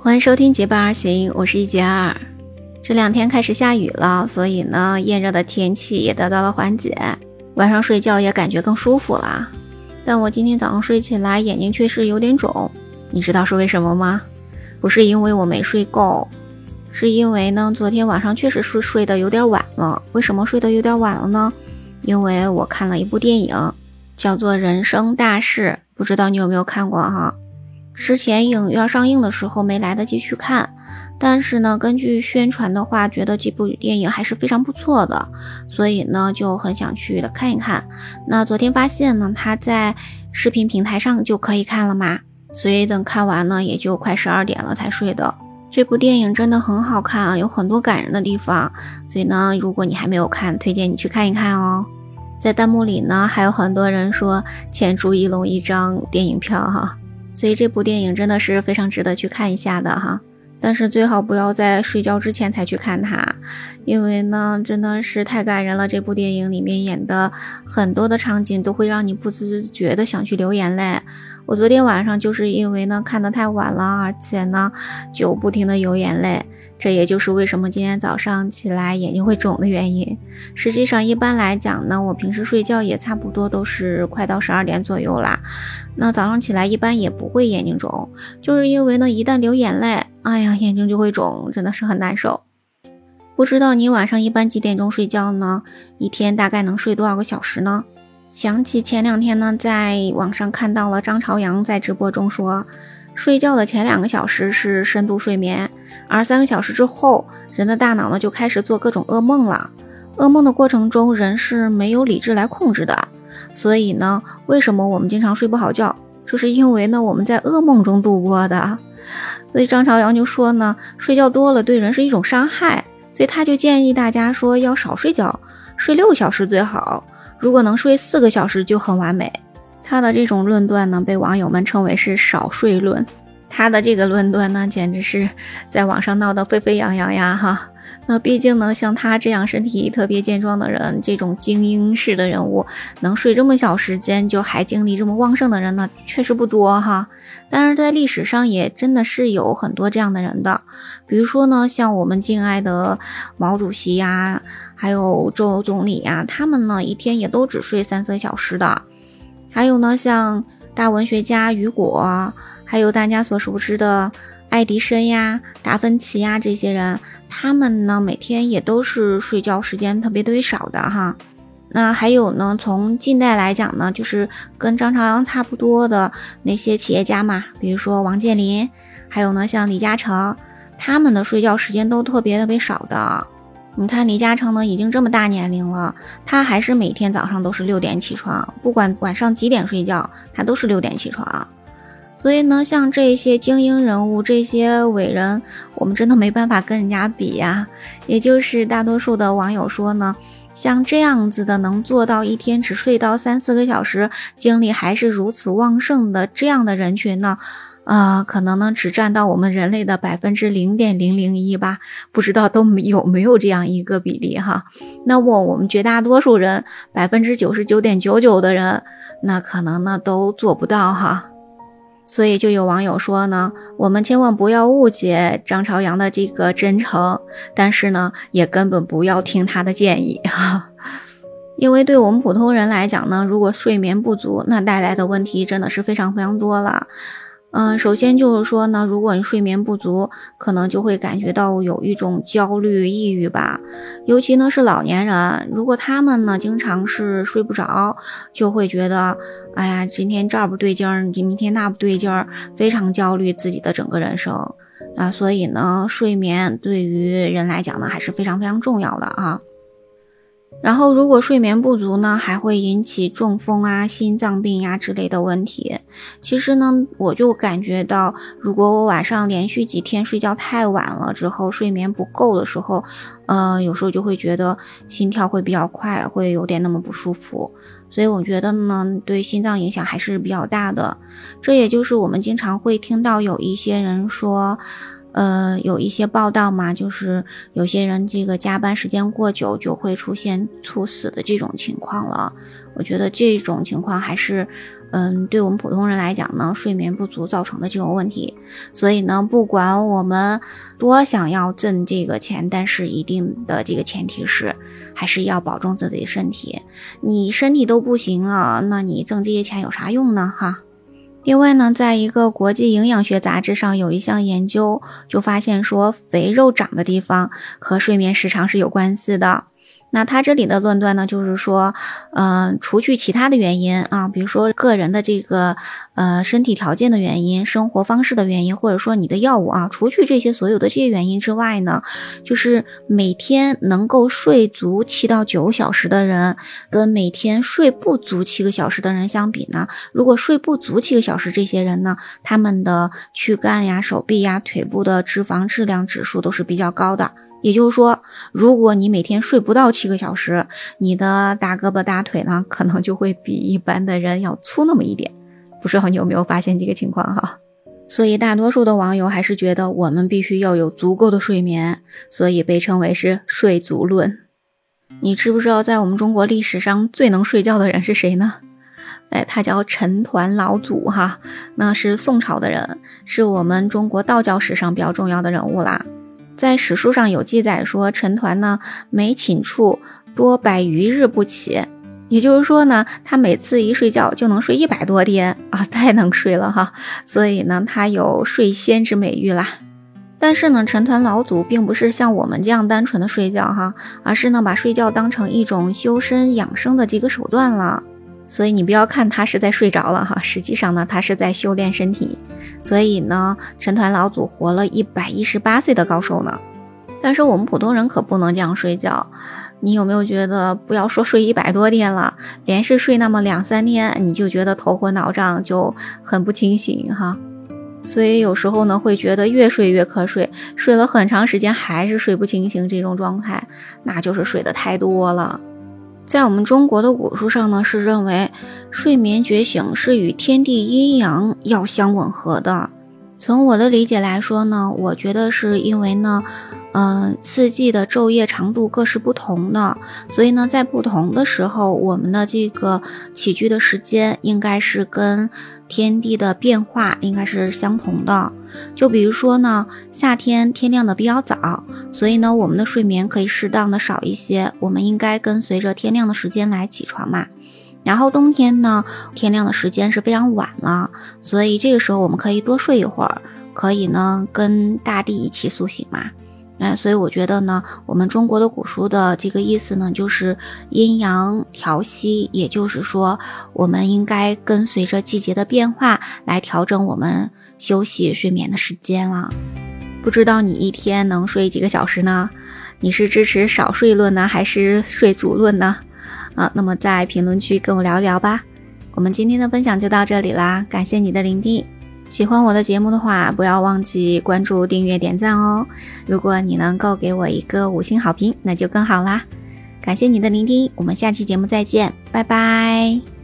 欢迎收听结伴而行，我是一杰二。这两天开始下雨了，所以呢，炎热的天气也得到了缓解，晚上睡觉也感觉更舒服了。但我今天早上睡起来，眼睛确实有点肿，你知道是为什么吗？不是因为我没睡够，是因为呢，昨天晚上确实是睡得有点晚了。为什么睡得有点晚了呢？因为我看了一部电影，叫做《人生大事》，不知道你有没有看过哈？之前影院上映的时候没来得及去看，但是呢，根据宣传的话，觉得这部电影还是非常不错的，所以呢就很想去看一看。那昨天发现呢，它在视频平台上就可以看了嘛，所以等看完呢，也就快十二点了才睡的。这部电影真的很好看啊，有很多感人的地方，所以呢，如果你还没有看，推荐你去看一看哦。在弹幕里呢，还有很多人说欠朱一龙一张电影票哈。所以这部电影真的是非常值得去看一下的哈，但是最好不要在睡觉之前才去看它，因为呢真的是太感人了。这部电影里面演的很多的场景都会让你不自觉的想去流眼泪。我昨天晚上就是因为呢看的太晚了，而且呢就不停的流眼泪。这也就是为什么今天早上起来眼睛会肿的原因。实际上，一般来讲呢，我平时睡觉也差不多都是快到十二点左右啦。那早上起来一般也不会眼睛肿，就是因为呢，一旦流眼泪，哎呀，眼睛就会肿，真的是很难受。不知道你晚上一般几点钟睡觉呢？一天大概能睡多少个小时呢？想起前两天呢，在网上看到了张朝阳在直播中说，睡觉的前两个小时是深度睡眠。而三个小时之后，人的大脑呢就开始做各种噩梦了。噩梦的过程中，人是没有理智来控制的。所以呢，为什么我们经常睡不好觉？这是因为呢我们在噩梦中度过的。所以张朝阳就说呢，睡觉多了对人是一种伤害。所以他就建议大家说要少睡觉，睡六小时最好。如果能睡四个小时就很完美。他的这种论断呢，被网友们称为是少睡论。他的这个论断呢，简直是在网上闹得沸沸扬扬呀！哈，那毕竟呢，像他这样身体特别健壮的人，这种精英式的人物，能睡这么小时间就还精力这么旺盛的人呢，确实不多哈。但是在历史上也真的是有很多这样的人的，比如说呢，像我们敬爱的毛主席呀，还有周总理呀，他们呢一天也都只睡三四个小时的。还有呢，像大文学家雨果。还有大家所熟知的爱迪生呀、达芬奇呀这些人，他们呢每天也都是睡觉时间特别特别少的哈。那还有呢，从近代来讲呢，就是跟张朝阳差不多的那些企业家嘛，比如说王健林，还有呢像李嘉诚，他们的睡觉时间都特别特别少的。你看李嘉诚呢已经这么大年龄了，他还是每天早上都是六点起床，不管晚上几点睡觉，他都是六点起床。所以呢，像这些精英人物、这些伟人，我们真的没办法跟人家比呀。也就是大多数的网友说呢，像这样子的能做到一天只睡到三四个小时，精力还是如此旺盛的这样的人群呢，啊，可能呢只占到我们人类的百分之零点零零一吧，不知道都有没有这样一个比例哈。那么我们绝大多数人，百分之九十九点九九的人，那可能呢都做不到哈。所以就有网友说呢，我们千万不要误解张朝阳的这个真诚，但是呢，也根本不要听他的建议哈，因为对我们普通人来讲呢，如果睡眠不足，那带来的问题真的是非常非常多了。嗯，首先就是说呢，如果你睡眠不足，可能就会感觉到有一种焦虑、抑郁吧。尤其呢是老年人，如果他们呢经常是睡不着，就会觉得，哎呀，今天这儿不对劲儿，明天那不对劲儿，非常焦虑自己的整个人生啊。所以呢，睡眠对于人来讲呢，还是非常非常重要的啊。然后，如果睡眠不足呢，还会引起中风啊、心脏病呀之类的问题。其实呢，我就感觉到，如果我晚上连续几天睡觉太晚了之后，睡眠不够的时候，呃，有时候就会觉得心跳会比较快，会有点那么不舒服。所以我觉得呢，对心脏影响还是比较大的。这也就是我们经常会听到有一些人说。呃，有一些报道嘛，就是有些人这个加班时间过久，就会出现猝死的这种情况了。我觉得这种情况还是，嗯，对我们普通人来讲呢，睡眠不足造成的这种问题。所以呢，不管我们多想要挣这个钱，但是一定的这个前提是，还是要保重自己的身体。你身体都不行了，那你挣这些钱有啥用呢？哈。另外呢，在一个国际营养学杂志上有一项研究，就发现说，肥肉长的地方和睡眠时长是有关系的。那他这里的论断呢，就是说，嗯，除去其他的原因啊，比如说个人的这个呃身体条件的原因、生活方式的原因，或者说你的药物啊，除去这些所有的这些原因之外呢，就是每天能够睡足七到九小时的人，跟每天睡不足七个小时的人相比呢，如果睡不足七个小时，这些人呢，他们的躯干呀、手臂呀、腿部的脂肪质量指数都是比较高的。也就是说，如果你每天睡不到七个小时，你的大胳膊大腿呢，可能就会比一般的人要粗那么一点。不知道你有没有发现这个情况哈？所以大多数的网友还是觉得我们必须要有足够的睡眠，所以被称为是睡足论。你知不知道，在我们中国历史上最能睡觉的人是谁呢？哎，他叫陈抟老祖哈，那是宋朝的人，是我们中国道教史上比较重要的人物啦。在史书上有记载说，陈抟呢每寝处多百余日不起，也就是说呢，他每次一睡觉就能睡一百多天啊，太能睡了哈，所以呢，他有睡仙之美誉啦。但是呢，陈抟老祖并不是像我们这样单纯的睡觉哈，而是呢把睡觉当成一种修身养生的这个手段了。所以你不要看他是在睡着了哈，实际上呢，他是在修炼身体。所以呢，陈抟老祖活了一百一十八岁的高寿呢。但是我们普通人可不能这样睡觉。你有没有觉得，不要说睡一百多天了，连续睡那么两三天，你就觉得头昏脑胀，就很不清醒哈。所以有时候呢，会觉得越睡越瞌睡，睡了很长时间还是睡不清醒，这种状态，那就是睡得太多了。在我们中国的古书上呢，是认为睡眠觉醒是与天地阴阳要相吻合的。从我的理解来说呢，我觉得是因为呢。嗯，四季的昼夜长度各是不同的，所以呢，在不同的时候，我们的这个起居的时间应该是跟天地的变化应该是相同的。就比如说呢，夏天天亮的比较早，所以呢，我们的睡眠可以适当的少一些，我们应该跟随着天亮的时间来起床嘛。然后冬天呢，天亮的时间是非常晚了，所以这个时候我们可以多睡一会儿，可以呢跟大地一起苏醒嘛。哎，所以我觉得呢，我们中国的古书的这个意思呢，就是阴阳调息，也就是说，我们应该跟随着季节的变化来调整我们休息睡眠的时间了。不知道你一天能睡几个小时呢？你是支持少睡论呢，还是睡足论呢？啊，那么在评论区跟我聊一聊吧。我们今天的分享就到这里啦，感谢你的聆听。喜欢我的节目的话，不要忘记关注、订阅、点赞哦！如果你能够给我一个五星好评，那就更好啦！感谢你的聆听，我们下期节目再见，拜拜。